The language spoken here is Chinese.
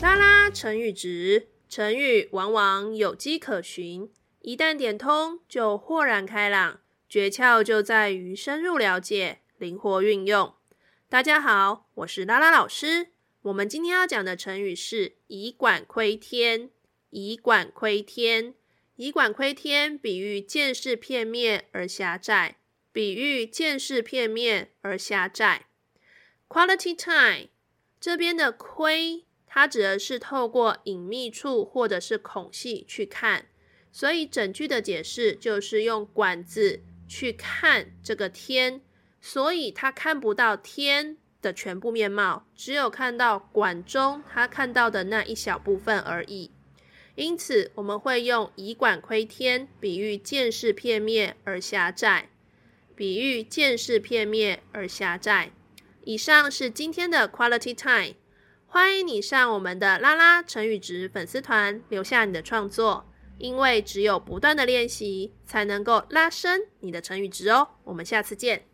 拉拉成语值，成语往往有迹可循，一旦点通就豁然开朗。诀窍就在于深入了解，灵活运用。大家好，我是拉拉老师。我们今天要讲的成语是以管窥天。以管窥天，以管窥天，比喻见识片面而狭窄，比喻见识片面而狭窄。Quality time，这边的窥，它指的是透过隐秘处或者是孔隙去看，所以整句的解释就是用管子去看这个天，所以他看不到天的全部面貌，只有看到管中他看到的那一小部分而已。因此，我们会用以管窥天，比喻见识片面而狭窄，比喻见识片面而狭窄。以上是今天的 Quality Time，欢迎你上我们的拉拉成语值粉丝团留下你的创作，因为只有不断的练习，才能够拉升你的成语值哦。我们下次见。